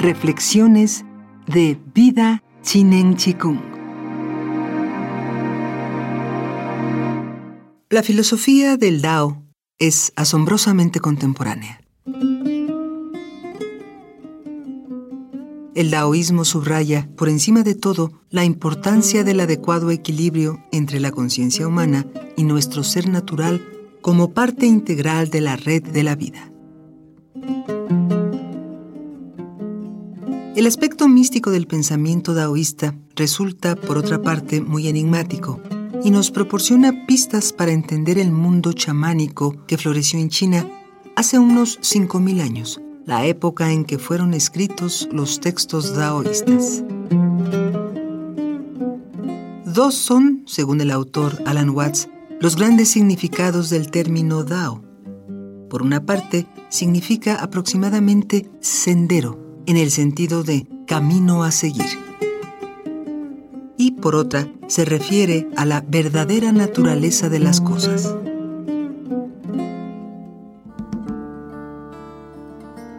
Reflexiones de Vida Chinen Chikung. La filosofía del Dao es asombrosamente contemporánea. El daoísmo subraya, por encima de todo, la importancia del adecuado equilibrio entre la conciencia humana y nuestro ser natural como parte integral de la red de la vida. El aspecto místico del pensamiento daoísta resulta, por otra parte, muy enigmático y nos proporciona pistas para entender el mundo chamánico que floreció en China hace unos 5.000 años, la época en que fueron escritos los textos daoístas. Dos son, según el autor Alan Watts, los grandes significados del término Dao. Por una parte, significa aproximadamente sendero, en el sentido de camino a seguir. Y por otra, se refiere a la verdadera naturaleza de las cosas.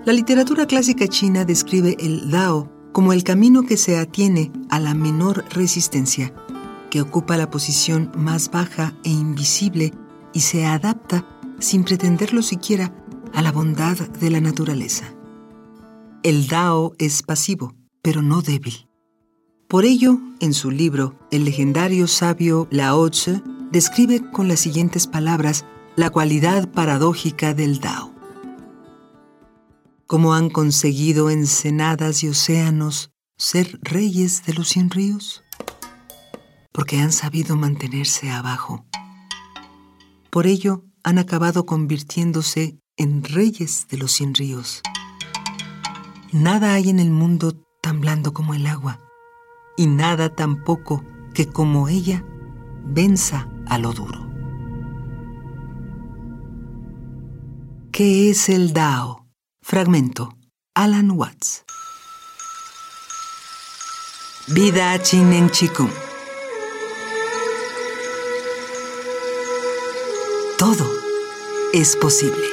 La literatura clásica china describe el Dao como el camino que se atiene a la menor resistencia, que ocupa la posición más baja e invisible y se adapta, sin pretenderlo siquiera, a la bondad de la naturaleza. El Dao es pasivo, pero no débil. Por ello, en su libro, el legendario sabio Lao Tzu describe con las siguientes palabras la cualidad paradójica del Dao. ¿Cómo han conseguido ensenadas y océanos ser reyes de los cien ríos? Porque han sabido mantenerse abajo. Por ello, han acabado convirtiéndose en reyes de los cien ríos. Nada hay en el mundo tan blando como el agua, y nada tampoco que como ella venza a lo duro. ¿Qué es el Dao? Fragmento. Alan Watts. Vida Chinen Chikung. Todo es posible.